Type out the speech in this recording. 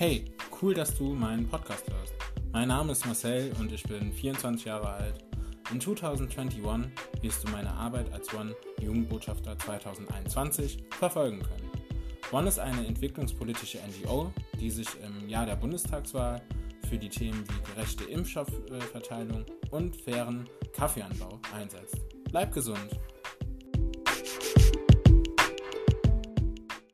Hey, cool, dass du meinen Podcast hörst. Mein Name ist Marcel und ich bin 24 Jahre alt. In 2021 wirst du meine Arbeit als One Jugendbotschafter 2021 verfolgen können. One ist eine entwicklungspolitische NGO, die sich im Jahr der Bundestagswahl für die Themen wie gerechte Impfstoffverteilung und fairen Kaffeeanbau einsetzt. Bleib gesund!